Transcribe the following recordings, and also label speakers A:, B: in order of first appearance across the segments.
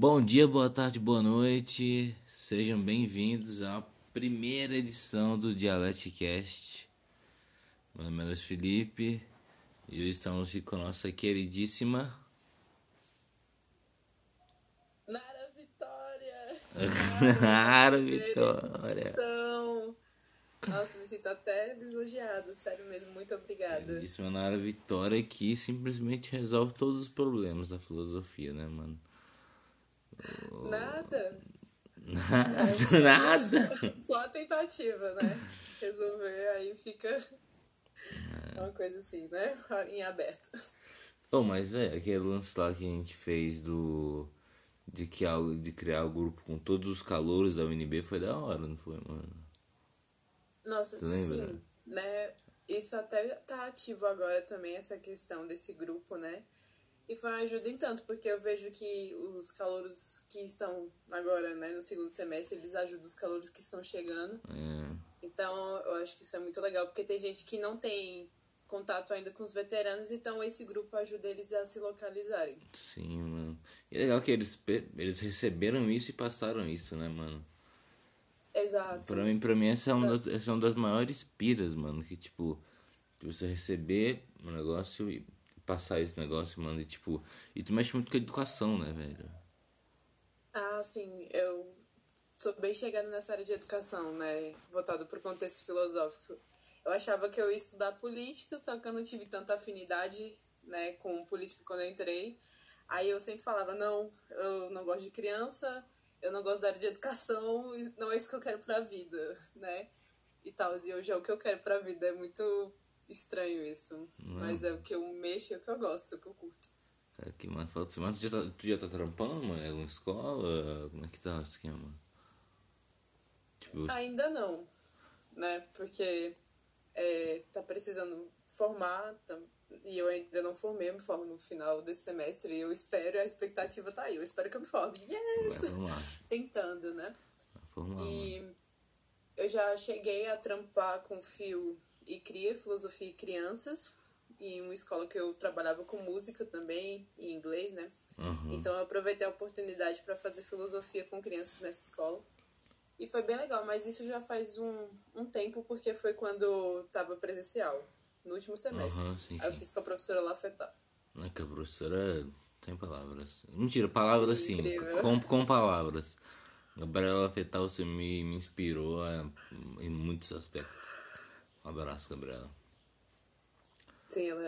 A: Bom dia, boa tarde, boa noite. Sejam bem-vindos à primeira edição do Dialecticast. Meu nome é Luiz Felipe e hoje estamos aqui com a nossa queridíssima
B: Nara Vitória!
A: Nara Vitória.
B: Nossa, me sinto até lisonjeada, sério mesmo, muito obrigada.
A: Queridíssima Nara Vitória que simplesmente resolve todos os problemas da filosofia, né, mano?
B: Nada,
A: Nada, nada.
B: só a tentativa, né? Resolver aí fica uma coisa assim, né? Em aberto.
A: Oh, mas velho, aquele lance lá que a gente fez do. De, que, de criar o grupo com todos os calouros da UNB foi da hora, não foi, mano?
B: Nossa,
A: Tu lembra?
B: sim, né? Isso até tá ativo agora também, essa questão desse grupo, né? E foi uma ajuda em tanto, porque eu vejo que os calouros que estão agora, né, no segundo semestre, eles ajudam os calouros que estão chegando.
A: É.
B: Então, eu acho que isso é muito legal, porque tem gente que não tem contato ainda com os veteranos, então esse grupo ajuda eles a se localizarem.
A: Sim, mano. E é legal que eles, eles receberam isso e passaram isso, né, mano?
B: Exato.
A: Pra mim, pra mim essa, é uma das, essa é uma das maiores piras, mano. Que, tipo, você receber um negócio e passar esse negócio, mano. E, tipo, e tu mexe muito com a educação, né, velho?
B: Ah, sim, eu sou bem chegada nessa área de educação, né? Voltado para o contexto filosófico. Eu achava que eu ia estudar política, só que eu não tive tanta afinidade, né, com política quando eu entrei. Aí eu sempre falava, não, eu não gosto de criança, eu não gosto da área de educação, não é isso que eu quero pra vida, né? E tal, e hoje é o que eu quero pra vida, é muito estranho isso. Mas é o que eu mexo, é o que eu gosto, é o que eu curto.
A: Cara, que massa. Fala assim, mas tu já, tá, tu já tá trampando, mano? É alguma escola? Como é que tá o esquema? Tipo,
B: Ainda não, né? Porque é, tá precisando formar tá- e eu ainda não formei, eu me formo no final desse semestre e eu espero, a expectativa tá aí, eu espero que eu me forme. Yes! Tentando, né?
A: Formar, mano.
B: E eu já cheguei a trampar com fio e cria, filosofia e crianças, em uma escola que eu trabalhava com música também, em inglês, né?
A: Aham.
B: Então eu aproveitei a oportunidade para fazer filosofia com crianças nessa escola. E foi bem legal, mas isso já faz um, um tempo, porque foi quando estava presencial, no último semestre.
A: Aham, sim,
B: Aí eu
A: sim.
B: fiz com a professora Lafetá.
A: É que a professora tem palavras. Mentira, palavras sim,
B: Incrível.
A: com, com palavras. Gabriela Fetal, você me, me inspirou a- em muitos aspectos. Um abraço, Gabriela.
B: Sim, ela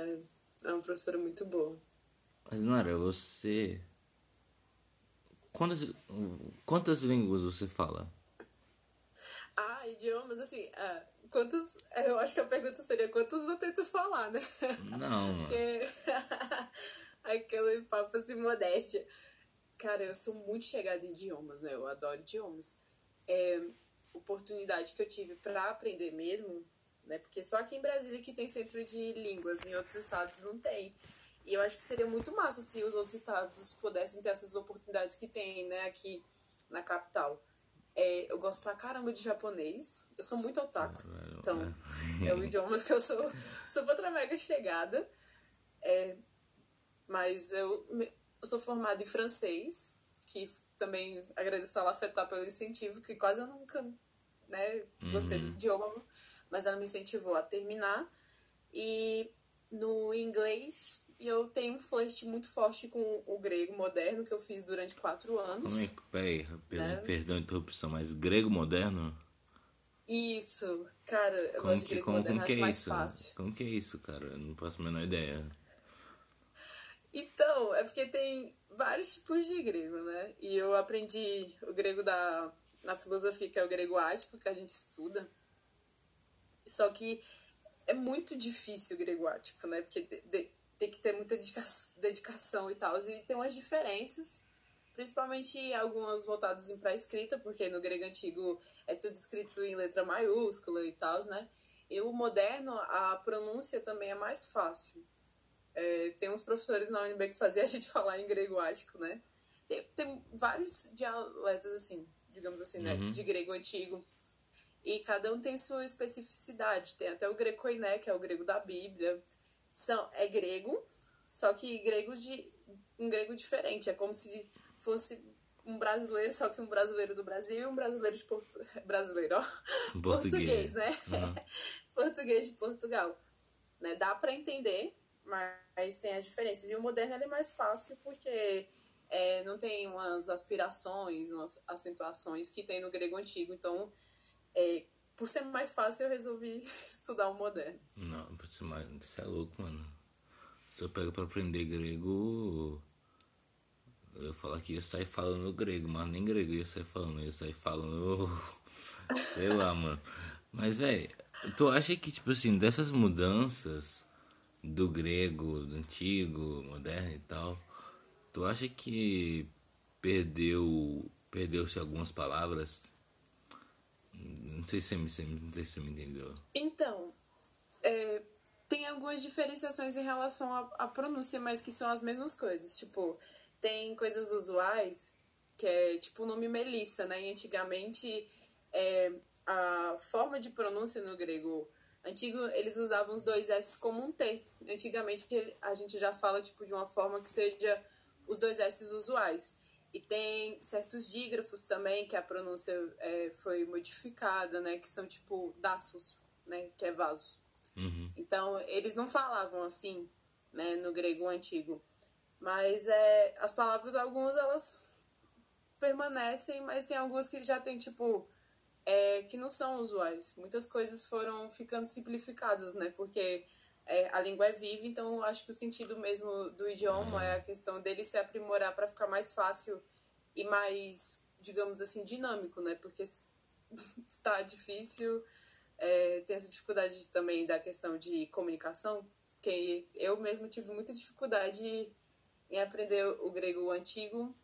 B: é uma professora muito boa.
A: Mas, Nara, você. Quantas, quantas línguas você fala?
B: Ah, idiomas, assim, ah, quantos. Eu acho que a pergunta seria quantos eu tento falar, né?
A: Não.
B: Porque. Aquele papo assim, modéstia. Cara, eu sou muito chegada em idiomas, né? Eu adoro idiomas. É, oportunidade que eu tive pra aprender mesmo, né? Porque só aqui em Brasília que tem centro de línguas, em outros estados não tem. E eu acho que seria muito massa se os outros estados pudessem ter essas oportunidades que tem, né? Aqui na capital. É, eu gosto pra caramba de japonês. Eu sou muito otaku. Então, é o idioma que eu sou sou outra mega chegada. É, mas eu, eu sou formada em francês, que também agradeço a Lafetá pelo incentivo, que quase eu nunca né, gostei do idioma, mas ela me incentivou a terminar. E no inglês, eu tenho um flush muito forte com o grego moderno, que eu fiz durante quatro anos.
A: Como é que. Peraí, perdão,
B: Né?
A: perdão a interrupção, mas grego moderno?
B: Isso, cara, eu
A: Como
B: gosto de
A: que,
B: grego
A: como,
B: moderno,
A: como que é
B: mais
A: isso?
B: fácil.
A: Como que é isso, cara? Eu não faço a menor ideia.
B: Então, é porque tem vários tipos de grego, né? E eu aprendi o grego da, na filosofia, que é o grego ático, que a gente estuda. Só que é muito difícil o grego ático, né? Porque de- de- tem que ter muita dedica- dedicação e tal. E tem umas diferenças, principalmente algumas voltadas para escrita, porque no grego antigo é tudo escrito em letra maiúscula e tal, né? E o moderno, a pronúncia também é mais fácil. É, tem uns professores na UNB que faziam a gente falar em grego ático, né? Tem, tem vários dialetos, assim, digamos assim, né? De grego antigo. E cada um tem sua especificidade. Tem até o grego koiné, que é o grego da Bíblia. São, é grego, só que grego de um grego diferente. É como se fosse um brasileiro, só que um brasileiro do Brasil e um brasileiro de Porto... brasileiro, ó. Português, né? Uhum. Português de Portugal. Né? Dá para entender, mas tem as diferenças. E o moderno é mais fácil porque é, não tem umas aspirações, umas acentuações que tem no grego antigo. Então, é, por ser mais fácil, eu resolvi estudar o moderno.
A: Não, isso é louco, mano. Se eu pego pra aprender grego, eu ia falar que ia sair falando grego, mas nem grego ia sair falando, ia sair falando. sei lá, mano. Mas, velho, tu acha que, tipo assim, dessas mudanças do grego, do antigo, moderno e tal, tu acha que perdeu perdeu-se algumas palavras? Não sei se você se me entendeu.
B: Então, é, tem algumas diferenciações em relação à, à pronúncia, mas que são as mesmas coisas. Tipo, tem coisas usuais, que é tipo o nome Melissa, né? E antigamente é, a forma de pronúncia no grego antigo, eles usavam os dois S como um T. Antigamente a gente já fala tipo de uma forma que seja os dois S usuais. E tem certos dígrafos também que a pronúncia é, foi modificada, né? Que são tipo daços, né? Que é vaso.
A: Uhum.
B: Então, eles não falavam assim, né? No grego antigo. Mas é, as palavras, algumas elas permanecem, mas tem algumas que já tem, tipo, é, que não são usuais. Muitas coisas foram ficando simplificadas, né? Porque é, a língua é viva, então acho que o sentido mesmo do idioma é a questão dele se aprimorar para ficar mais fácil e mais, digamos assim, dinâmico, né? Porque está difícil, é, tem essa dificuldade também da questão de comunicação, que eu mesmo tive muita dificuldade em aprender o grego antigo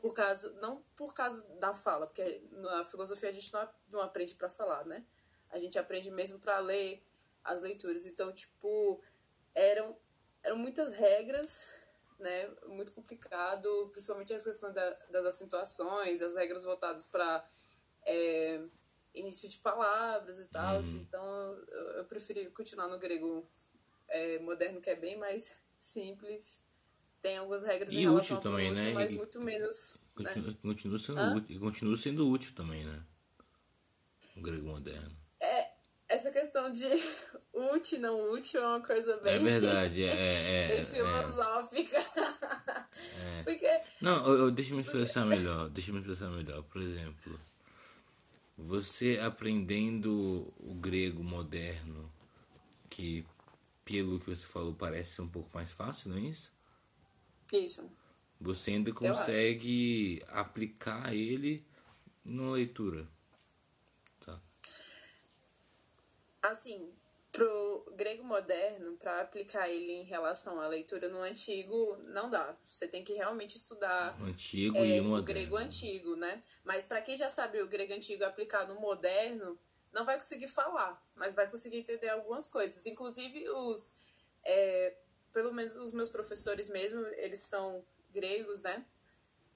B: por causa não por causa da fala, porque na filosofia a gente não, não aprende para falar, né? A gente aprende mesmo para ler as leituras. Então, tipo, eram eram muitas regras, né? Muito complicado, principalmente a questão da, das acentuações, as regras voltadas para é, início de palavras e tal. Uhum. Então, eu, eu preferi continuar no grego é, moderno, que é bem mais simples tem algumas regras
A: e em útil também,
B: né?
A: mas
B: e, muito menos.
A: Continua, né? continua sendo Hã? útil, continua sendo útil também, né? O grego moderno.
B: É, essa questão de útil não útil é uma coisa bem.
A: É verdade, é. é,
B: é bem filosófica. É. Porque.
A: Não, eu, eu, deixa eu me expressar melhor. Deixa eu me expressar melhor. Por exemplo, você aprendendo o grego moderno, que pelo que você falou parece ser um pouco mais fácil, não é isso?
B: Isso.
A: Você ainda consegue aplicar ele na leitura. Tá.
B: Assim, pro grego moderno, para aplicar ele em relação à leitura no antigo, não dá. Você tem que realmente estudar
A: o antigo é, e o, moderno.
B: o grego antigo, né? Mas para quem já sabe o grego antigo aplicado no moderno, não vai conseguir falar, mas vai conseguir entender algumas coisas. Inclusive os é, pelo menos os meus professores mesmo, eles são gregos, né?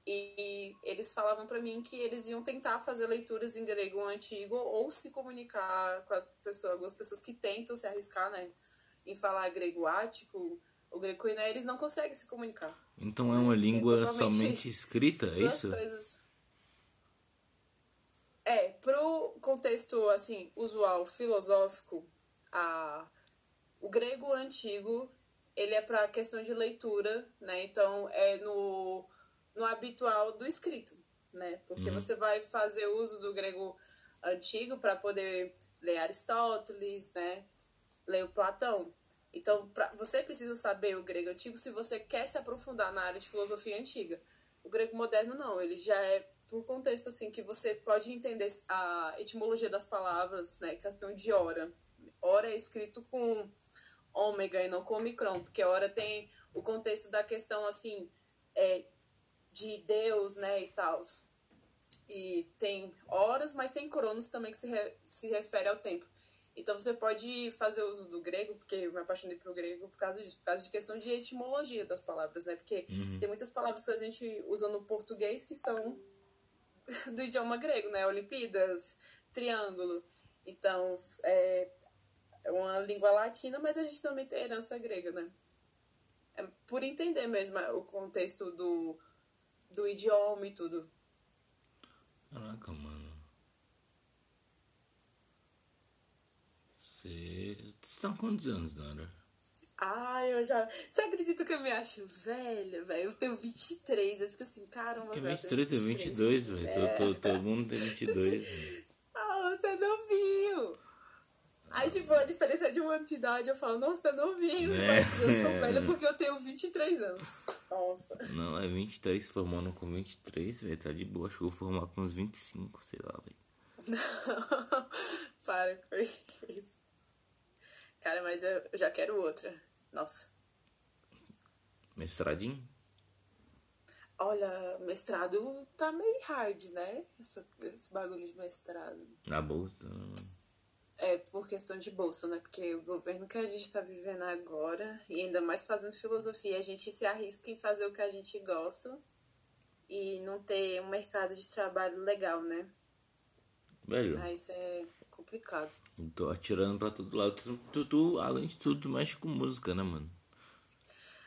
B: E eles falavam para mim que eles iam tentar fazer leituras em grego antigo ou se comunicar com as pessoas, algumas pessoas que tentam se arriscar, né, em falar grego ático, o grego coiné, eles não conseguem se comunicar.
A: Então é uma língua é somente escrita, é isso?
B: Coisas. É, pro contexto assim usual filosófico, a o grego antigo ele é para questão de leitura, né? Então é no, no habitual do escrito, né? Porque uhum. você vai fazer uso do grego antigo para poder ler Aristóteles, né? Ler o Platão. Então, pra, você precisa saber o grego antigo se você quer se aprofundar na área de filosofia antiga. O grego moderno não, ele já é por contexto assim que você pode entender a etimologia das palavras, né? Questão de hora. Hora é escrito com ômega e não com omicron, porque hora tem o contexto da questão assim é, de Deus, né, e tal. E tem horas, mas tem cronos também que se, re, se refere ao tempo. Então você pode fazer uso do grego, porque eu me apaixonei pelo grego por causa disso, por causa de questão de etimologia das palavras, né? Porque uhum. tem muitas palavras que a gente usa no português que são do idioma grego, né? Olimpíadas, triângulo. Então, é, é uma língua latina, mas a gente também tem herança grega, né? É por entender mesmo o contexto do, do idioma e tudo.
A: Caraca, mano. Você. Você tá com quantos anos, Nara?
B: Ai, eu já. Você acredita que eu me acho velha, velho? Eu tenho 23, eu fico assim, caramba,
A: Que
B: velho.
A: 23, tem 22, velho.
B: É.
A: Todo, todo mundo tem 22, velho.
B: Ah, você é novinho. Aí, tipo, a diferença é de uma ano de idade, eu falo, nossa, é novinho,
A: É.
B: mas eu sou velha porque eu tenho 23 anos. Nossa.
A: Não, é 23, formando com 23, velho. Tá de boa. Acho que eu vou formar com uns 25, sei lá, velho.
B: Para com isso. Cara, mas eu eu já quero outra. Nossa.
A: Mestradinho?
B: Olha, mestrado tá meio hard, né? Esse bagulho de mestrado.
A: Na bolsa. né,
B: É por questão de bolsa, né? Porque o governo que a gente tá vivendo agora, e ainda mais fazendo filosofia, a gente se arrisca em fazer o que a gente gosta e não ter um mercado de trabalho legal, né?
A: Velho,
B: Aí isso é complicado.
A: eu tô atirando pra todo lado. Tu, tu, tu, além de tudo, tu mexe com música, né, mano?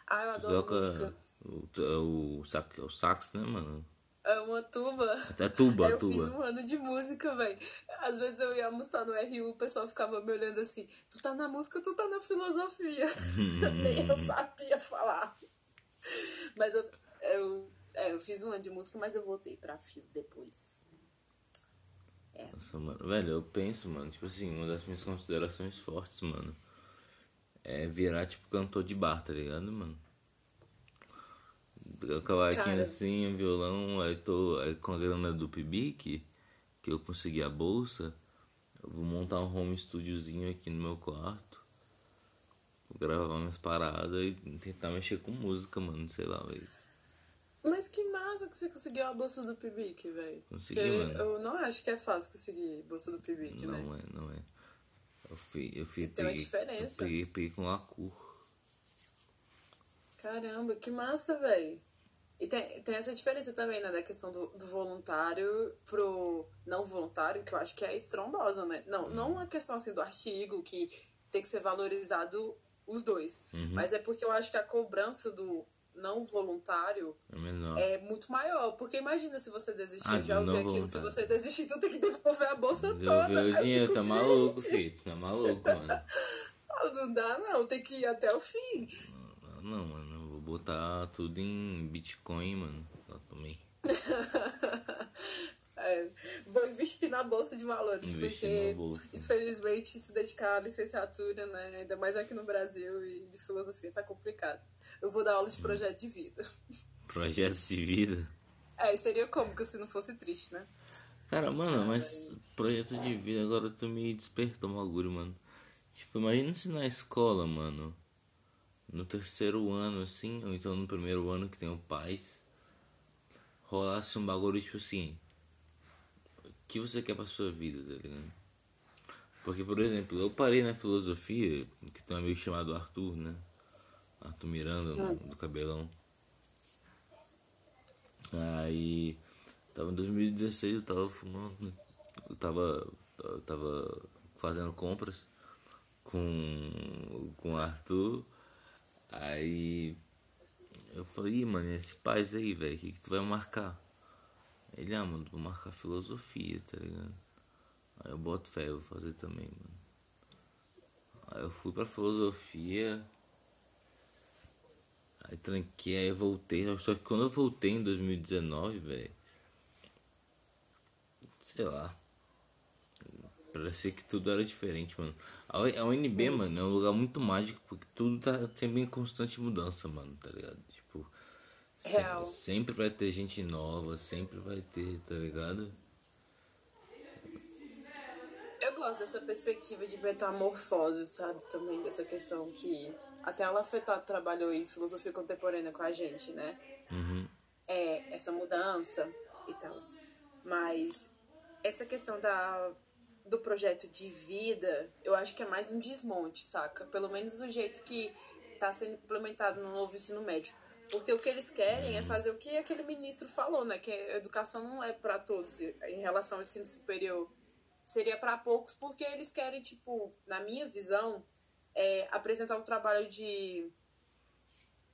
B: Ah, eu adoro música.
A: toca o, tu- o, sax, o sax, né, mano?
B: É uma tuba.
A: Até tuba,
B: eu fiz
A: tuba.
B: um ano de música, velho. Às vezes eu ia almoçar no RU, o pessoal ficava me olhando assim, tu tá na música, tu tá na filosofia. Nem eu sabia falar. Mas eu, eu, é, eu fiz um ano de música, mas eu voltei pra fio depois.
A: Nossa, mano. Velho, eu penso, mano, tipo assim, uma das minhas considerações fortes, mano, é virar, tipo, cantor de bar, tá ligado, mano? O cavaquinho
B: Cara.
A: assim, o violão, aí tô aí com a grana do Pibic, que eu consegui a bolsa, eu vou montar um home studiozinho aqui no meu quarto. Vou gravar minhas paradas e tentar mexer com música, mano, sei lá, velho.
B: Mas que massa que você conseguiu a bolsa do PIBIC, velho.
A: Consegui,
B: Porque
A: mano.
B: eu não acho que é fácil conseguir bolsa do PIBIC, né?
A: Não é, não é. Eu fui, eu fui,
B: E uma
A: peguei,
B: diferença.
A: eu peguei, peguei com Lacur.
B: Caramba, que massa, velho. E tem, tem essa diferença também, né, da questão do, do voluntário pro não voluntário, que eu acho que é estrondosa, né? Não, não a questão assim do artigo, que tem que ser valorizado os dois. Mas é porque eu acho que a cobrança do não voluntário
A: É
B: é muito maior. Porque imagina se você desistir,
A: Ah,
B: eu já ouvi
A: não
B: aquilo, se você desistir, tu tem que devolver a bolsa toda.
A: Devolver
B: Aí
A: o dinheiro,
B: fico,
A: tá maluco, filho. Tá maluco, mano.
B: ah, Não dá, não, tem que ir até o fim.
A: Não, mano, eu vou botar tudo em Bitcoin, mano. Eu também.
B: É, vou investir na bolsa de valores,
A: Investir
B: porque infelizmente se dedicar à licenciatura, né, ainda mais aqui no Brasil e de filosofia tá complicado. Eu vou dar aula
A: Hum.
B: de projeto de vida.
A: Projetos de vida.
B: É, seria cômico se não fosse triste, né?
A: Cara, mano, mas projeto de vida agora tu me despertou um bagulho, mano. Tipo, imagina se na escola, mano, no terceiro ano, assim, ou então no primeiro ano que tem o pais, rolasse um bagulho tipo assim. O que você quer pra sua vida, tá ligado? Porque, por exemplo, eu parei na filosofia, que tem um amigo chamado Arthur, né? Arthur Miranda, no- do cabelão. Aí, tava em 2016, eu tava fumando, eu tava, eu tava fazendo compras com, com o Arthur. Aí, eu falei, "Ih, mano, esse paz aí, velho, o que, que tu vai marcar? Ele, ah, mano, vou marcar filosofia, tá ligado? Aí eu boto fé, eu vou fazer também, mano. Aí eu fui pra filosofia. Aí tranquei, aí voltei. Só que quando eu voltei em 2019, velho. Sei lá. Parecia que tudo era diferente, mano. A a UNB, mano, é um lugar muito mágico porque tudo tá sempre em constante mudança, mano, tá ligado? Tipo.
B: Real.
A: sempre vai ter gente nova, sempre vai ter, tá ligado?
B: Eu gosto dessa perspectiva de metamorfose, sabe? Também dessa questão que até ela afetou trabalhou em filosofia contemporânea com a gente, né?
A: Uhum.
B: é, essa mudança e tal. Mas essa questão da, do projeto de vida, eu acho que é mais um desmonte, saca? Pelo menos do jeito que está sendo implementado no novo ensino médio. Porque o que eles querem é fazer o que aquele ministro falou, né? Que a educação não é para todos em relação ao ensino superior. Seria para poucos, porque eles querem, tipo, na minha visão, é, apresentar um trabalho de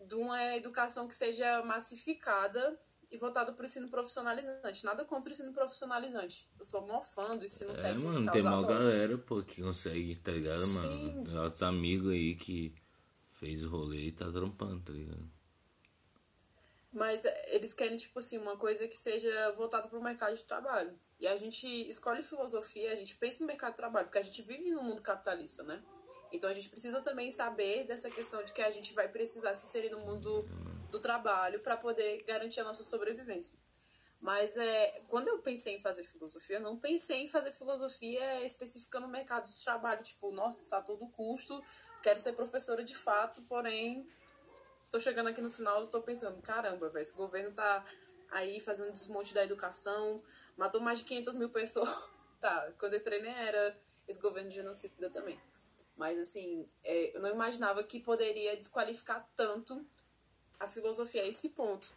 B: de uma educação que seja massificada e voltado para o ensino profissionalizante. Nada contra o ensino profissionalizante. Eu sou mó fã do ensino
A: É,
B: técnico.
A: mano,
B: tal,
A: tem uma
B: adoro.
A: galera, pô, que consegue, tá ligado,
B: Sim.
A: mano? Tem outros amigos aí que fez o rolê e tá trampando, tá ligado?
B: Mas é, eles querem, tipo assim, uma coisa que seja voltada para o mercado de trabalho. E a gente escolhe filosofia, a gente pensa no mercado de trabalho, porque a gente vive num mundo capitalista, né? Então a gente precisa também saber dessa questão de que a gente vai precisar se inserir no mundo do trabalho para poder garantir a nossa sobrevivência. Mas é, quando eu pensei em fazer filosofia, eu não pensei em fazer filosofia específica no mercado de trabalho, tipo, nossa, a todo custo, quero ser professora de fato, porém tô chegando aqui no final, tô pensando, caramba, velho, esse governo tá aí fazendo desmonte da educação, matou mais de 500 mil pessoas. tá, quando eu entrei nem era esse governo de genocida também. Mas, assim, é, eu não imaginava que poderia desqualificar tanto a filosofia a esse ponto.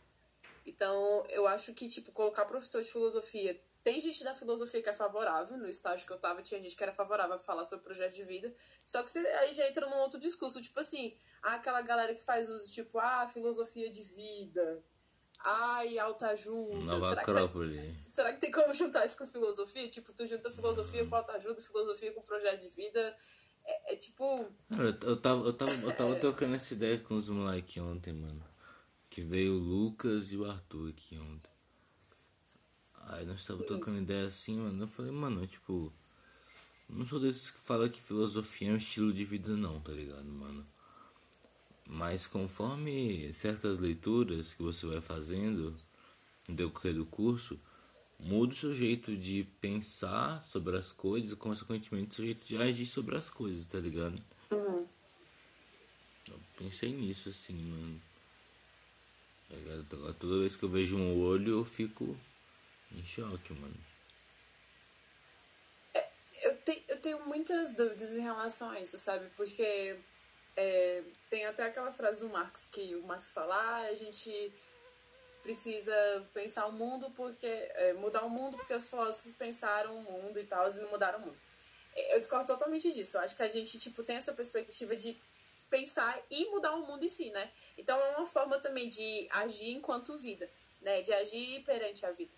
B: Então, eu acho que, tipo, colocar professor de filosofia... Tem gente da filosofia que é favorável, no estágio que eu tava, tinha gente que era favorável a falar sobre projeto de vida. Só que você aí já entra num outro discurso, tipo assim, aquela galera que faz uso, tipo, ah, filosofia de vida, ai, autoajuda.
A: Nova
B: Será que, tá-
A: Acrópole.
B: será que tem como juntar isso com filosofia? Tipo, tu junta filosofia com autoajuda, filosofia com projeto de vida. É, é tipo,
A: Cara, eu, eu tava, eu tava, eu tava trocando essa ideia com os moleques ontem, mano. Que veio o Lucas e o Arthur aqui ontem. Aí nós tava trocando ideia assim, mano. Eu falei, mano, tipo. Não sou desses que fala que filosofia é um estilo de vida, não, tá ligado, mano? Mas conforme certas leituras que você vai fazendo no decorrer do curso, muda o seu jeito de pensar sobre as coisas e, consequentemente, o seu jeito de agir sobre as coisas, tá ligado?
B: uhum.
A: Eu pensei nisso, assim, mano. Tá ligado? Agora, Toda vez que eu vejo um olho, eu fico em choque, mano.
B: eu, te, eu tenho muitas dúvidas em relação a isso, sabe? Porque é, tem até aquela frase do Marx que o Marx fala, ah, a gente precisa pensar o mundo porque. é, mudar o mundo porque os filósofos pensaram o mundo e tal, e não mudaram o mundo. É, Eu discordo totalmente disso. Eu acho que a gente, tipo, tem essa perspectiva de pensar e mudar o mundo em si, né? Então é uma forma também de agir enquanto vida, né? De agir perante a vida.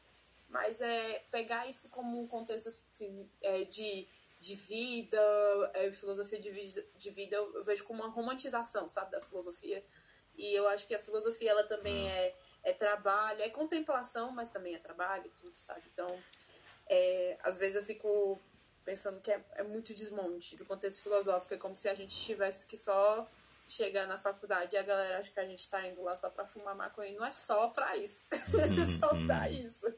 B: Mas é pegar isso como um contexto assim, é, de, de vida, é, filosofia de, de vida, eu vejo como uma romantização, sabe, da filosofia. E eu acho que a filosofia, ela também é, é trabalho, é contemplação, mas também é trabalho, tudo, sabe? Então, é, às vezes eu fico pensando que é, é muito desmonte do contexto filosófico, é como se a gente tivesse que só chegar na faculdade e a galera acha que a gente tá indo lá só pra fumar maconha. E não é só pra isso. é só pra isso.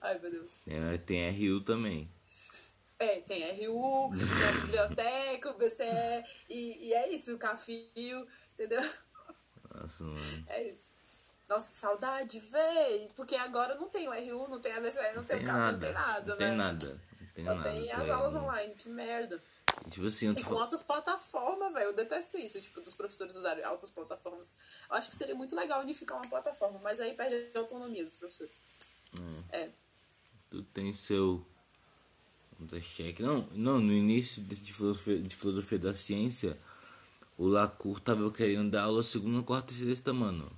B: Ai, meu Deus.
A: É, tem RU também.
B: É, tem RU, tem a biblioteca, o BCE, e, e é isso, o Cafio, entendeu?
A: Nossa, mano.
B: É isso. Nossa, saudade, véi! Porque agora não tem o RU, não tem a BCE, não tem,
A: Tem
B: o não tem nada,
A: Não
B: né?
A: tem nada. Não tem
B: Só
A: nada.
B: tem as aulas
A: ligado?
B: online, que merda.
A: E, Tipo assim, eu
B: E com altas plataformas, velho. Eu detesto isso, tipo, dos professores usarem altas plataformas. Eu acho que seria muito legal unificar uma plataforma, mas aí perde a autonomia dos professores. É.
A: tu tem seu contra-cheque. Não, não, no início de filosofia, de filosofia da ciência, o Lacour tava querendo dar aula segunda, quarta e sexta, mano.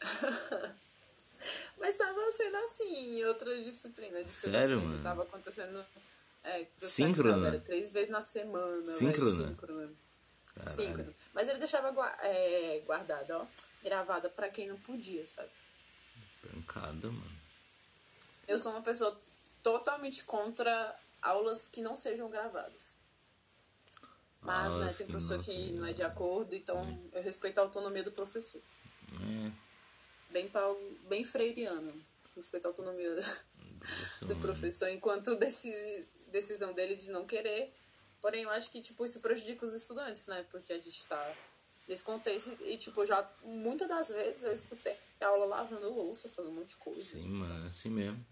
B: Mas tava sendo assim em outra disciplina de
A: Sério, mano?
B: Tava acontecendo. É,
A: Síncrona?
B: Era três vezes na semana.
A: Síncrona?
B: síncrona. Mas ele deixava é, guardada, ó. Gravada pra quem não podia, sabe?
A: Pancada, mano.
B: Eu sou uma pessoa totalmente contra aulas que não sejam gravadas. Mas,
A: Aulas
B: né, tem professor que não é de acordo, então eu respeito a autonomia do professor.
A: É,
B: Bem, pau, bem freiriano. Respeito a autonomia do professor enquanto deci, decisão dele de não querer. Porém, eu acho que, tipo, isso prejudica os estudantes, né? Porque a gente tá nesse contexto e, tipo, já muitas das vezes eu escutei aula lavando louça, fazendo um monte de coisa.
A: Sim, mano, assim mesmo.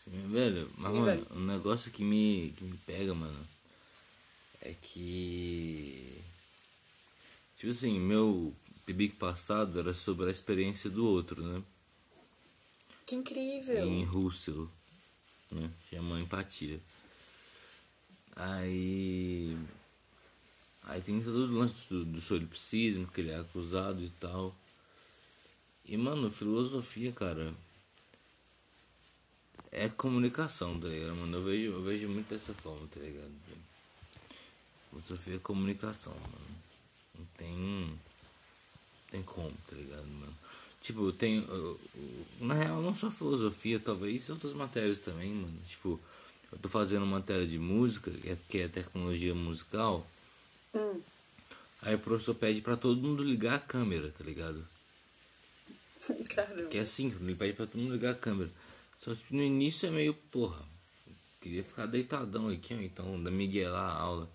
A: Assim mesmo. Velho, mas,
B: Sim,
A: mano,
B: velho.
A: um negócio que me, que me pega, mano, é que. Tipo assim, meu pibic passado era sobre a experiência do outro, né?
B: Que incrível!
A: Em Russell, né? Chama empatia. Aí. Aí tem todo o lance do, do solipsismo, que ele é acusado e tal. E, mano, filosofia, cara, é comunicação, tá ligado, mano? Eu vejo, eu vejo muito dessa forma, tá ligado? Filosofia é comunicação, mano. Não tem. Tem como, tá ligado, mano? Tipo, tem. Na real, não só filosofia, talvez outras matérias também, mano. Tipo, eu tô fazendo matéria de música, que é, que é tecnologia musical. Hum. Aí o professor pede pra todo mundo ligar a câmera, tá ligado?
B: Caramba.
A: Que é assim, ele pede pra todo mundo ligar a câmera. Só que no início é meio, porra, queria ficar deitadão aqui, então, da miguelar a aula.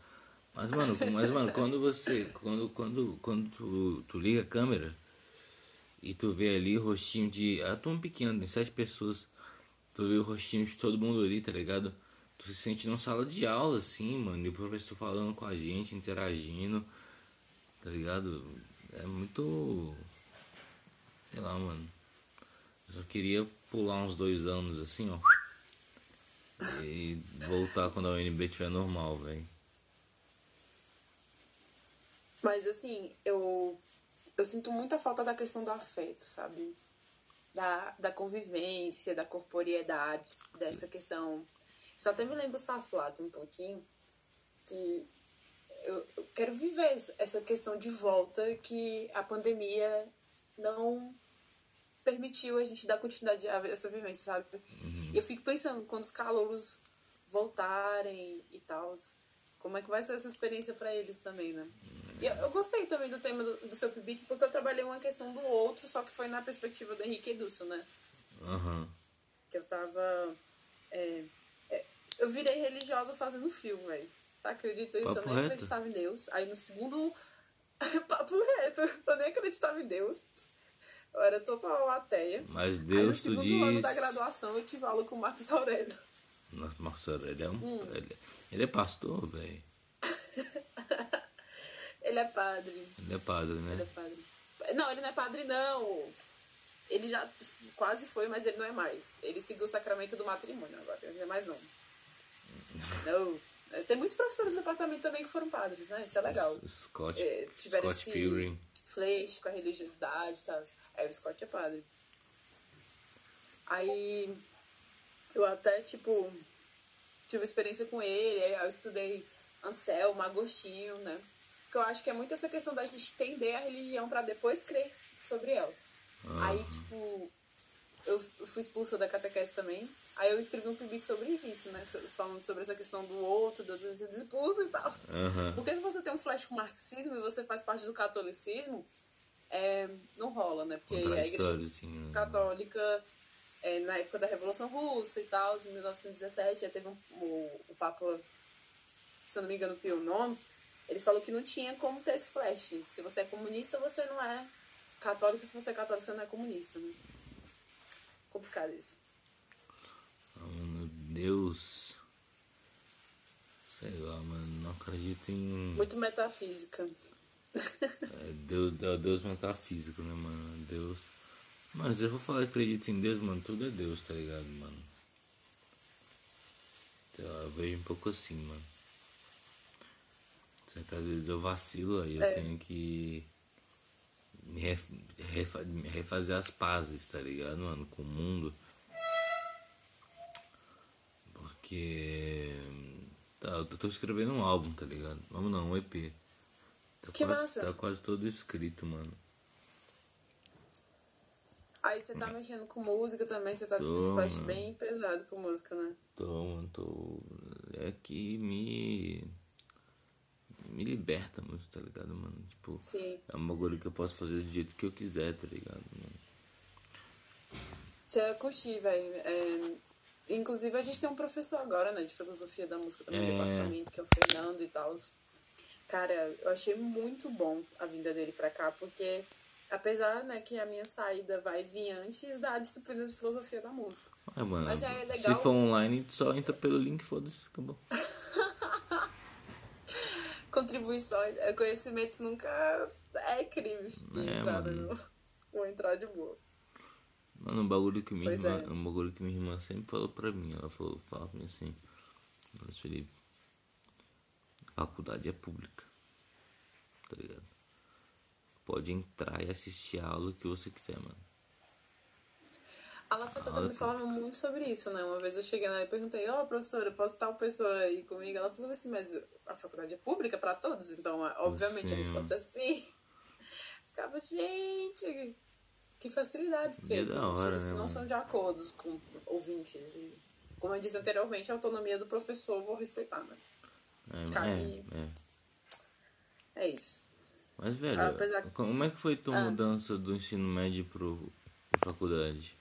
A: Mas, mano, mas, mano, quando você, quando, quando, quando tu, tu liga a câmera e tu vê ali o rostinho de, a turma pequena, tem sete pessoas, tu vê o rostinho de todo mundo ali, tá ligado? Tu se sente numa sala de aula, assim, mano, e o professor falando com a gente, interagindo, tá ligado? É muito, sei lá, mano. Eu só queria pular uns dois anos assim, ó. E voltar quando a UNB tiver normal, velho.
B: Mas assim, eu, eu sinto muita falta da questão do afeto, sabe? Da, da convivência, da corporeidade, dessa questão. Só até me lembro o Saflato um pouquinho, que eu, eu quero viver essa questão de volta que a pandemia não permitiu a gente dar continuidade a essa vivência, sabe? Uhum. E eu fico pensando, quando os calouros voltarem e tal, como é que vai ser essa experiência para eles também, né? E eu, eu, gostei também do tema do, do seu Pibic, porque eu trabalhei uma questão do outro, só que foi na perspectiva do Henrique Edúcio, né?
A: Uhum.
B: Que eu tava... É, é, eu virei religiosa fazendo fio, velho. Tá, acredito isso? Papo eu nem reto. acreditava em Deus. Aí no segundo... Papo reto. Eu nem acreditava em Deus. Eu era total ateia.
A: Mas Deus Aí, no segundo
B: ano da graduação eu tive aula com o Marcos Aurélio.
A: Nossa, Marcos Aurélio é um. Hum. Ele, ele, é pastor, velho.
B: ele é padre.
A: Ele é padre, né?
B: Ele é padre. Não, ele não é padre, não. Ele já quase foi, mas ele não é mais. Ele seguiu o sacramento do matrimônio agora. Ele é mais um. não. Tem muitos professores do departamento também que foram padres, né? Isso é legal.
A: Scott, é, tiveram Scott esse Pilgrim.
B: flash com a religiosidade e tal. Aí o Scott é padre. Aí eu até, tipo, tive experiência com ele, aí eu estudei Anselmo, Agostinho, né? Porque eu acho que é muito essa questão da gente entender a religião para depois crer sobre ela. Uhum. Aí, tipo, eu fui expulsa da catequese também. Aí eu escrevi um public sobre isso, né? Falando sobre essa questão do outro, do outro ser expulso e tal.
A: Uhum.
B: Porque se você tem um flash com marxismo e você faz parte do catolicismo, é, não rola, né? Porque a igreja assim, né? católica, é, na época da Revolução Russa e tal, em 1917, teve um, o, o Papa, se eu não me engano, Pio IX, ele falou que não tinha como ter esse flash. Se você é comunista, você não é católico, se você é católico, você não é comunista. Né? Complicado isso.
A: Oh, meu Deus. Sei lá, mano, não acredito em.
B: Muito metafísica.
A: É, Deus, é Deus metafísico, né, mano? Deus. Mano, se eu for falar que acredito em Deus, mano, tudo é Deus, tá ligado, mano? Então, eu vejo um pouco assim, mano. Certas vezes eu vacilo, aí eu é. tenho que me refa refazer as pazes, tá ligado, mano, com o mundo. Porque. Tá, eu tô escrevendo um álbum, tá ligado? Vamos não, um EP. Tá
B: que
A: quase,
B: massa.
A: Tá quase todo escrito, mano.
B: Aí você tá mexendo com música também, você tá tô, faz bem pesado com música, né?
A: Tô, mano, tô. É que me. Me liberta muito, tá ligado, mano? Tipo,
B: Sim.
A: é uma coisa que eu posso fazer do jeito que eu quiser, tá ligado, mano?
B: Você é curtir, velho. É... Inclusive a gente tem um professor agora, né, de filosofia da música também, é... departamento, que é o Fernando e tal. Cara, eu achei muito bom a vinda dele pra cá, porque apesar, né, que a minha saída vai vir antes da disciplina de filosofia da música.
A: É, mano,
B: Mas é legal.
A: Se for online, só entra pelo link, foda-se, acabou.
B: Contribuições, é, conhecimento nunca é crime é, entrada no, ou entrar de boa.
A: Mano, um bagulho que minha irmã, é. um bagulho que minha irmã sempre falou pra mim, ela falou, fala pra mim assim, Felipe, faculdade é pública. Tá ligado? Pode entrar e assistir a aula que você quiser, mano.
B: A Lafeta também falava muito sobre isso, né? Uma vez eu cheguei lá e perguntei, ó, oh, professora, posso tal pessoa aí comigo? Ela falou assim, mas a faculdade é pública para todos, então, obviamente, sim. a resposta é sim. Ficava, gente, que facilidade, porque
A: é da hora, né,
B: que não são de acordo com ouvintes. E, como eu disse anteriormente, a autonomia do professor eu vou respeitar, né?
A: É,
B: é, é. isso.
A: Mas, velho, Apesar... como é que foi tua ah. mudança do ensino médio pro, pra faculdade?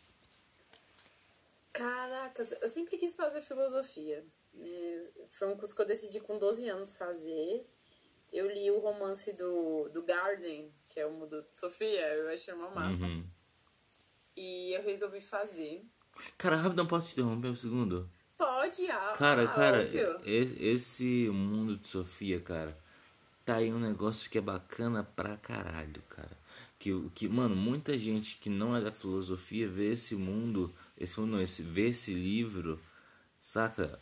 B: Caracas, eu sempre quis fazer filosofia. Né? Foi um curso que eu decidi com 12 anos fazer. Eu li o romance do, do Garden, que é o mundo de Sofia, eu achei uma massa. Uhum. E eu resolvi fazer.
A: Cara, rapidão, posso te interromper um segundo?
B: Pode, ah,
A: Cara, cara, esse, esse mundo de Sofia, cara, tá aí um negócio que é bacana pra caralho, cara. Que, que, mano, muita gente que não é da filosofia vê esse mundo, esse mundo não, esse, vê esse livro, saca?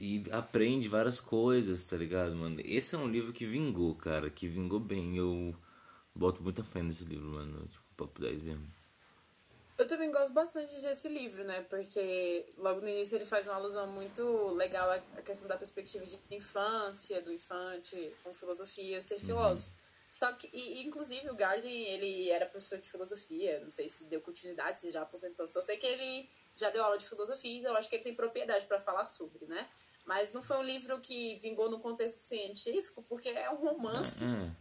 A: E, aprende várias coisas, tá ligado, mano? Esse é um livro que vingou, cara, que vingou bem. Eu boto muita fé nesse livro, mano. Tipo, papo 10 mesmo.
B: Eu também gosto bastante desse livro, né? Porque logo no início ele faz uma alusão muito legal à questão da perspectiva de infância, do infante, com filosofia, ser uhum. filósofo. Só que, e, inclusive, o Garden, ele era professor de filosofia, não sei se deu continuidade, se já aposentou. Só sei que ele já deu aula de filosofia, então acho que ele tem propriedade para falar sobre, né? Mas não foi um livro que vingou no contexto científico, porque é um romance. Uhum.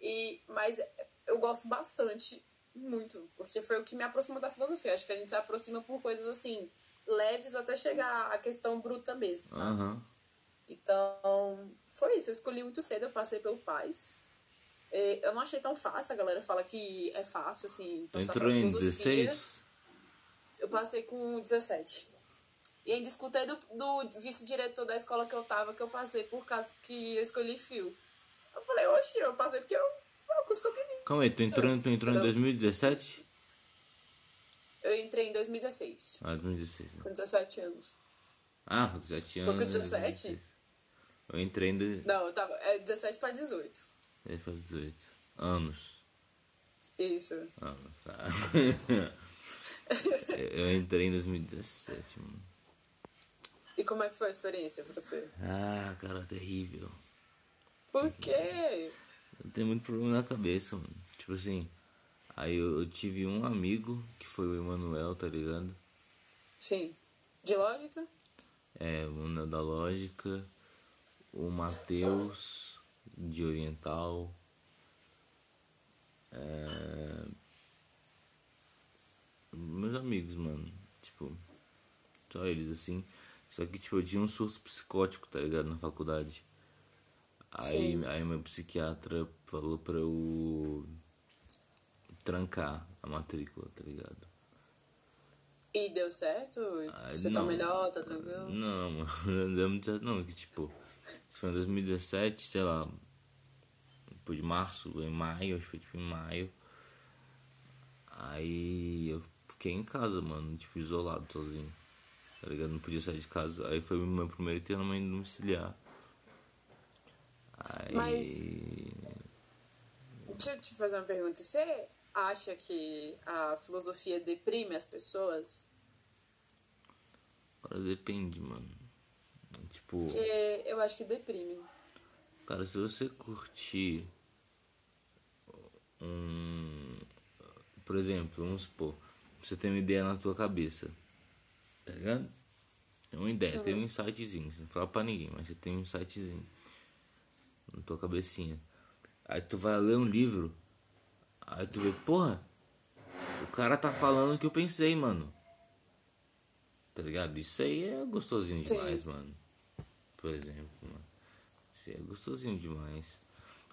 B: E, mas eu gosto bastante muito, porque foi o que me aproximou da filosofia. Acho que a gente se aproxima por coisas assim, leves até chegar à questão bruta mesmo, sabe? Uhum. Então, foi isso. Eu escolhi muito cedo, eu passei pelo Paz. Eu não achei tão fácil, a galera fala que é fácil, assim.
A: Entrou em 16?
B: Eu passei com 17. E ainda escutei do, do vice-diretor da escola que eu tava, que eu passei por causa que eu escolhi fio. Eu falei, oxe, eu passei porque eu curso que eu queria.
A: Calma aí, tu entrou, tu entrou em 2017?
B: Eu entrei em 2016.
A: Ah, 2016. Né?
B: Com 17 anos.
A: Ah, com 17 anos.
B: Foi com 17?
A: Eu entrei em.
B: De... Não, eu tava. É 17 pra 18.
A: 17 pra 18. Anos.
B: Isso.
A: Anos, tá. eu entrei em 2017, mano.
B: E como é que foi a experiência pra você?
A: Ah, cara, terrível.
B: Por quê?
A: Eu tenho muito problema na cabeça, mano. Tipo assim, aí eu, eu tive um amigo que foi o Emanuel, tá ligado?
B: Sim. De lógica?
A: É, o da lógica, o Matheus de oriental. É... Meus amigos, mano. Tipo, só eles assim. Só que tipo, eu tinha um surto psicótico, tá ligado? Na faculdade. Aí, aí meu psiquiatra falou pra eu trancar a matrícula, tá ligado?
B: E deu certo? Você tá melhor, tá tranquilo?
A: Não, mano, não deu muito certo não, que tipo, foi em 2017, sei lá, depois de março, em maio, acho que foi tipo em maio. Aí eu fiquei em casa, mano, tipo, isolado sozinho. Tá ligado? Não podia sair de casa. Aí foi o meu primeiro treinamento domiciliar. Aí...
B: Mas. Deixa eu te fazer uma pergunta. Você acha que a filosofia deprime as pessoas?
A: Cara, depende, mano. Tipo.
B: Porque eu acho que deprime.
A: Cara, se você curtir um. Por exemplo, vamos supor, você tem uma ideia na tua cabeça. Tá ligado? Tem uma ideia, uhum. tem um insightzinho. Você não fala pra ninguém, mas você tem um insightzinho na tua cabecinha. Aí tu vai ler um livro, aí tu vê, porra, o cara tá falando o que eu pensei, mano. Tá ligado? Isso aí é gostosinho demais, Sim. mano. Por exemplo, mano. Isso aí é gostosinho demais.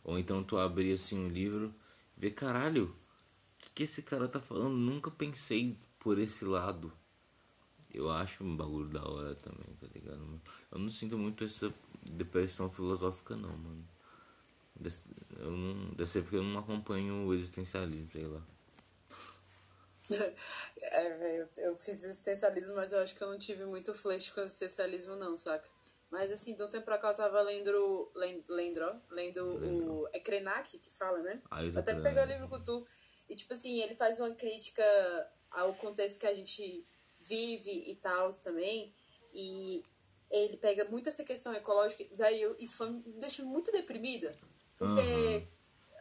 A: Ou então tu abrir assim um livro e ver, caralho, o que, que esse cara tá falando? Nunca pensei por esse lado. Eu acho um bagulho da hora também, tá ligado? Eu não sinto muito essa depressão filosófica não, mano. Eu não, deve ser porque eu não acompanho o existencialismo, sei lá.
B: é, velho, eu fiz existencialismo, mas eu acho que eu não tive muito flash com existencialismo não, saca? Mas assim, de um tempo pra cá eu tava lendo, lendo, lendo, lendo o... É Krenak que fala, né?
A: Ah, eu
B: Até peguei o livro com tu. E tipo assim, ele faz uma crítica ao contexto que a gente vive e tal também. E ele pega muito essa questão ecológica. Daí eu, isso foi, me deixou muito deprimida. Porque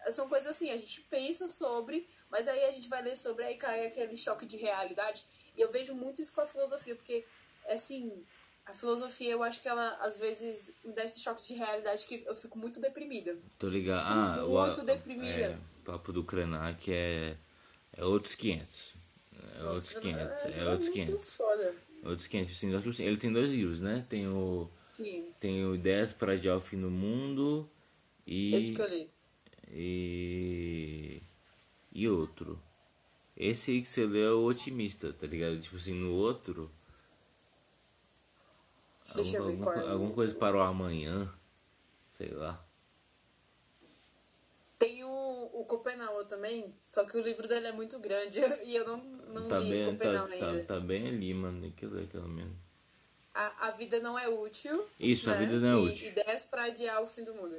B: uhum. são coisas assim, a gente pensa sobre, mas aí a gente vai ler sobre, aí cai aquele choque de realidade. E eu vejo muito isso com a filosofia, porque, assim, a filosofia, eu acho que ela, às vezes, me dá esse choque de realidade que eu fico muito deprimida.
A: Tô ligado. Ah, muito o, deprimida. É, o papo do Krenak é, é outros 500. É Nossa, outros 500. É, é outros 500. Muito foda. Outros 500. Assim, ele tem dois livros, né? Tem o... Sim. Tem o Ideias para Adiar o Fim do Mundo e...
B: Esse que eu li.
A: E... E outro. Esse aí que você lê é o otimista, tá ligado? Tipo assim, no outro Deixa algum, eu ver qual é alguma coisa para o amanhã. Sei lá.
B: Tem o, o Copenau também, só que o livro dele é muito grande e eu não, não
A: tá
B: li
A: bem, o Copenau tá, ainda. Tá, tá, bem ali, mano. Que ler pelo menos.
B: A, a vida não é útil.
A: Isso, né? a vida não é
B: e,
A: útil.
B: Ideias para adiar o fim do mundo.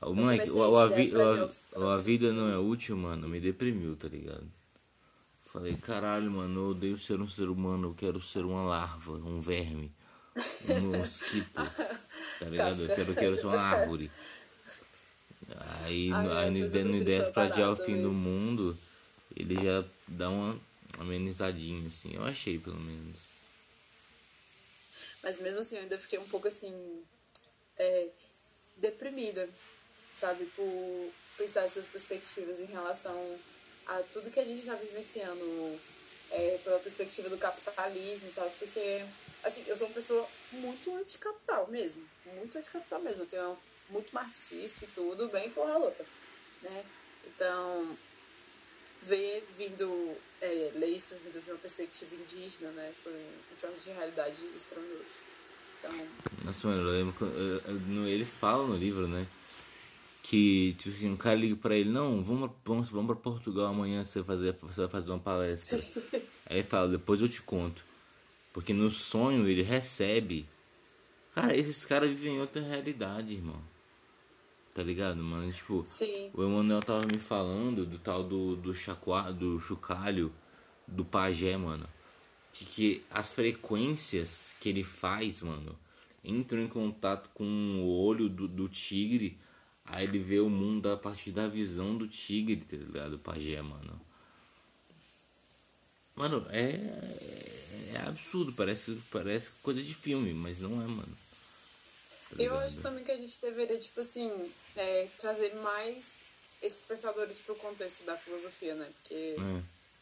A: O moleque, o, a, vi, o, a, a vida não é útil, mano, me deprimiu, tá ligado? Falei, caralho, mano, eu odeio ser um ser humano, eu quero ser uma larva, um verme um mosquito, tá ligado? Eu quero, eu quero ser uma árvore. Aí, Ai, aí no, no Ideias pra adiar o fim do mundo, ele já dá uma amenizadinha, assim. Eu achei, pelo menos.
B: Mas mesmo assim, eu ainda fiquei um pouco, assim, é, deprimida, sabe? Por pensar essas perspectivas em relação a tudo que a gente está vivenciando é, pela perspectiva do capitalismo e tal, porque assim, eu sou uma pessoa muito anticapital mesmo. Muito anticapital mesmo. Eu tenho muito marxista e tudo, bem porra louca. Né? Então, ver vindo, é, ler isso vindo de uma perspectiva indígena, né? Foi um choque de realidade estrondoso. Então...
A: Nossa, mano, eu lembro que ele fala no livro, né? Que, tipo assim, um cara liga pra ele, não, vamos, vamos, vamos pra Portugal amanhã, você, fazer, você vai fazer uma palestra. Aí ele fala, depois eu te conto. Porque no sonho ele recebe. Cara, esses caras vivem em outra realidade, irmão. Tá ligado, mano? Tipo,
B: Sim.
A: o Emanuel tava me falando do tal do, do, chacua, do chocalho, do pajé, mano. Que, que as frequências que ele faz, mano, entram em contato com o olho do, do tigre. Aí ele vê o mundo a partir da visão do tigre, tá ligado? O pajé, mano. Mano, é é absurdo, parece, parece coisa de filme, mas não é, mano.
B: Eu acho também que a gente deveria, tipo assim, é, trazer mais esses pensadores pro contexto da filosofia, né? Porque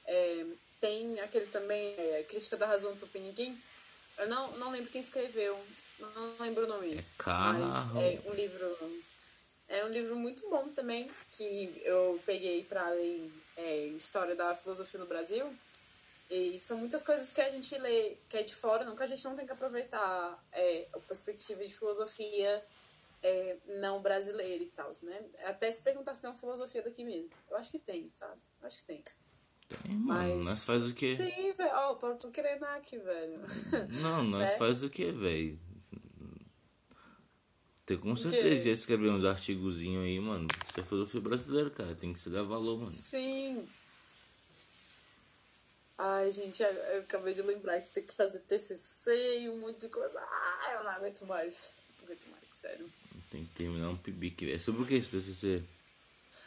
B: é. É, tem aquele também, é, Crítica da Razão do Tupiniquim. Eu não, não lembro quem escreveu, não, não lembro o nome.
A: É carro.
B: Mas é um livro. É um livro muito bom também, que eu peguei para ler é, História da Filosofia no Brasil. E são muitas coisas que a gente lê, que é de fora, não que a gente não tem que aproveitar é, a perspectiva de filosofia é, não brasileira e tal, né? Até se perguntar se tem uma filosofia daqui mesmo. Eu acho que tem, sabe? Eu acho que tem.
A: Tem, mano. Mas nós faz o quê?
B: Tem, velho. Ó, oh, tô querendo aqui, velho.
A: Não, nós é? faz o quê, velho? Tem com certeza já escrever uns artigozinhos aí, mano. Isso é filosofia brasileira, cara. Tem que se dar valor, mano.
B: Sim. Ai, gente, eu acabei de lembrar que tem que fazer TCC e um monte de coisa. Ai, eu não aguento mais. Não aguento mais, sério.
A: Tem que terminar um pibique. É sobre o que esse TCC?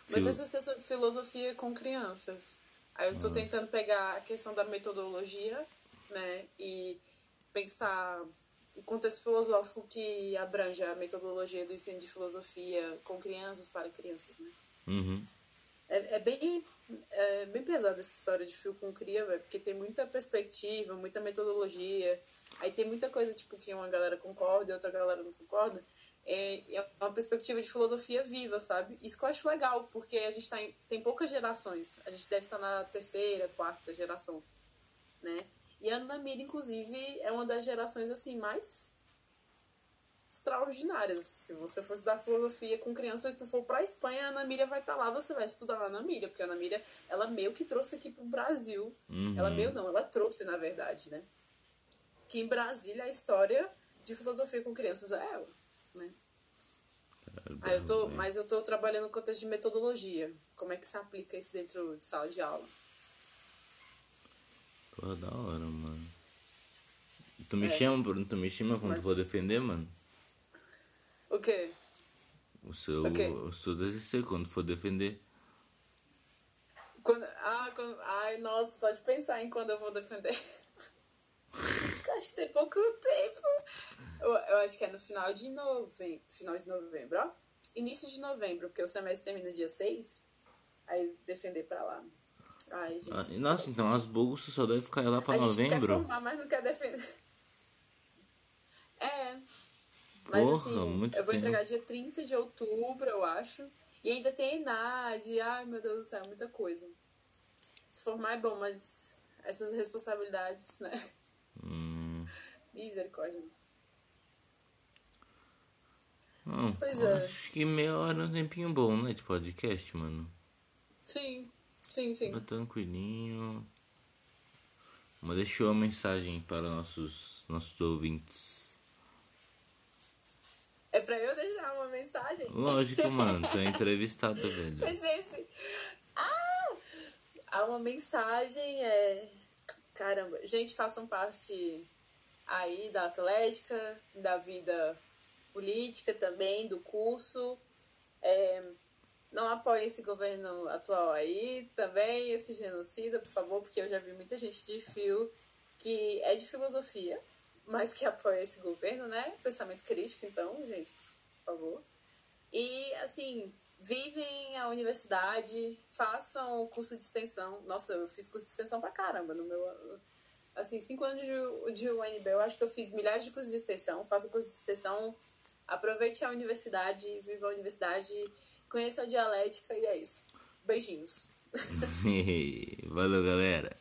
B: Meu TCC é sobre filosofia com crianças. Aí eu tô Nossa. tentando pegar a questão da metodologia, né? E pensar o contexto filosófico que abrange a metodologia do ensino de filosofia com crianças para crianças, né?
A: Uhum.
B: É, é bem é bem pesada essa história de fio com cria, velho, porque tem muita perspectiva, muita metodologia. Aí tem muita coisa, tipo, que uma galera concorda e outra galera não concorda. É, é uma perspectiva de filosofia viva, sabe? Isso que eu acho legal, porque a gente tá em, tem poucas gerações. A gente deve estar tá na terceira, quarta geração, né? E a Ana Mira, inclusive, é uma das gerações, assim, mais extraordinárias. Se você for estudar filosofia com criança e tu for pra Espanha, a Ana Miriam vai estar tá lá, você vai estudar lá na Miriam, porque a Ana Miriam, ela meio que trouxe aqui pro Brasil. Uhum. Ela meio não, ela trouxe, na verdade, né? Que em Brasília a história de filosofia com crianças é ela, né? Aí eu tô, mas eu tô trabalhando no contexto de metodologia. Como é que se aplica isso dentro de sala de aula?
A: Porra, da hora, mano. Tu me é. chama, tu me chama quando Mas... for defender, mano?
B: O quê?
A: O seu, o seu DCC, quando for defender.
B: Quando, ah, quando, ai, nossa, só de pensar em quando eu vou defender. acho que tem pouco tempo. Eu, eu, acho que é no final de novembro. Final de novembro, ó. Início de novembro, porque o semestre termina dia 6. Aí defender pra lá. Ai, gente. Ah,
A: nossa, então as bolsas só devem ficar lá pra a novembro? Gente quer
B: formar, mas não quer defender. É. Mas Porra, assim, eu vou tempo. entregar dia 30 de outubro, eu acho. E ainda tem a INAD. Ai, meu Deus do céu, muita coisa. Se formar é bom, mas essas responsabilidades, né?
A: Hum.
B: Misericórdia.
A: Não, pois é. Acho que meia hora é um tempinho bom, né? De podcast, mano.
B: Sim, sim, sim.
A: Tá tranquilinho. Mas deixou uma mensagem para nossos, nossos ouvintes.
B: É pra eu deixar uma mensagem?
A: Lógico, mano. Tu é entrevistada, velho.
B: Pois esse. Ah! Há uma mensagem, é... Caramba. Gente, façam parte aí da Atlética, da vida política também, do curso. É, não apoiem esse governo atual aí, também esse genocida, por favor, porque eu já vi muita gente de fio que é de filosofia, mas que apoia esse governo, né? Pensamento crítico, então, gente, por favor. E, assim, vivem a universidade, façam curso de extensão. Nossa, eu fiz curso de extensão pra caramba no meu. Assim, cinco anos de, de UNB, eu acho que eu fiz milhares de cursos de extensão. Faço curso de extensão Aproveite a universidade, viva a universidade, conheça a dialética e é isso. Beijinhos.
A: Valeu, galera.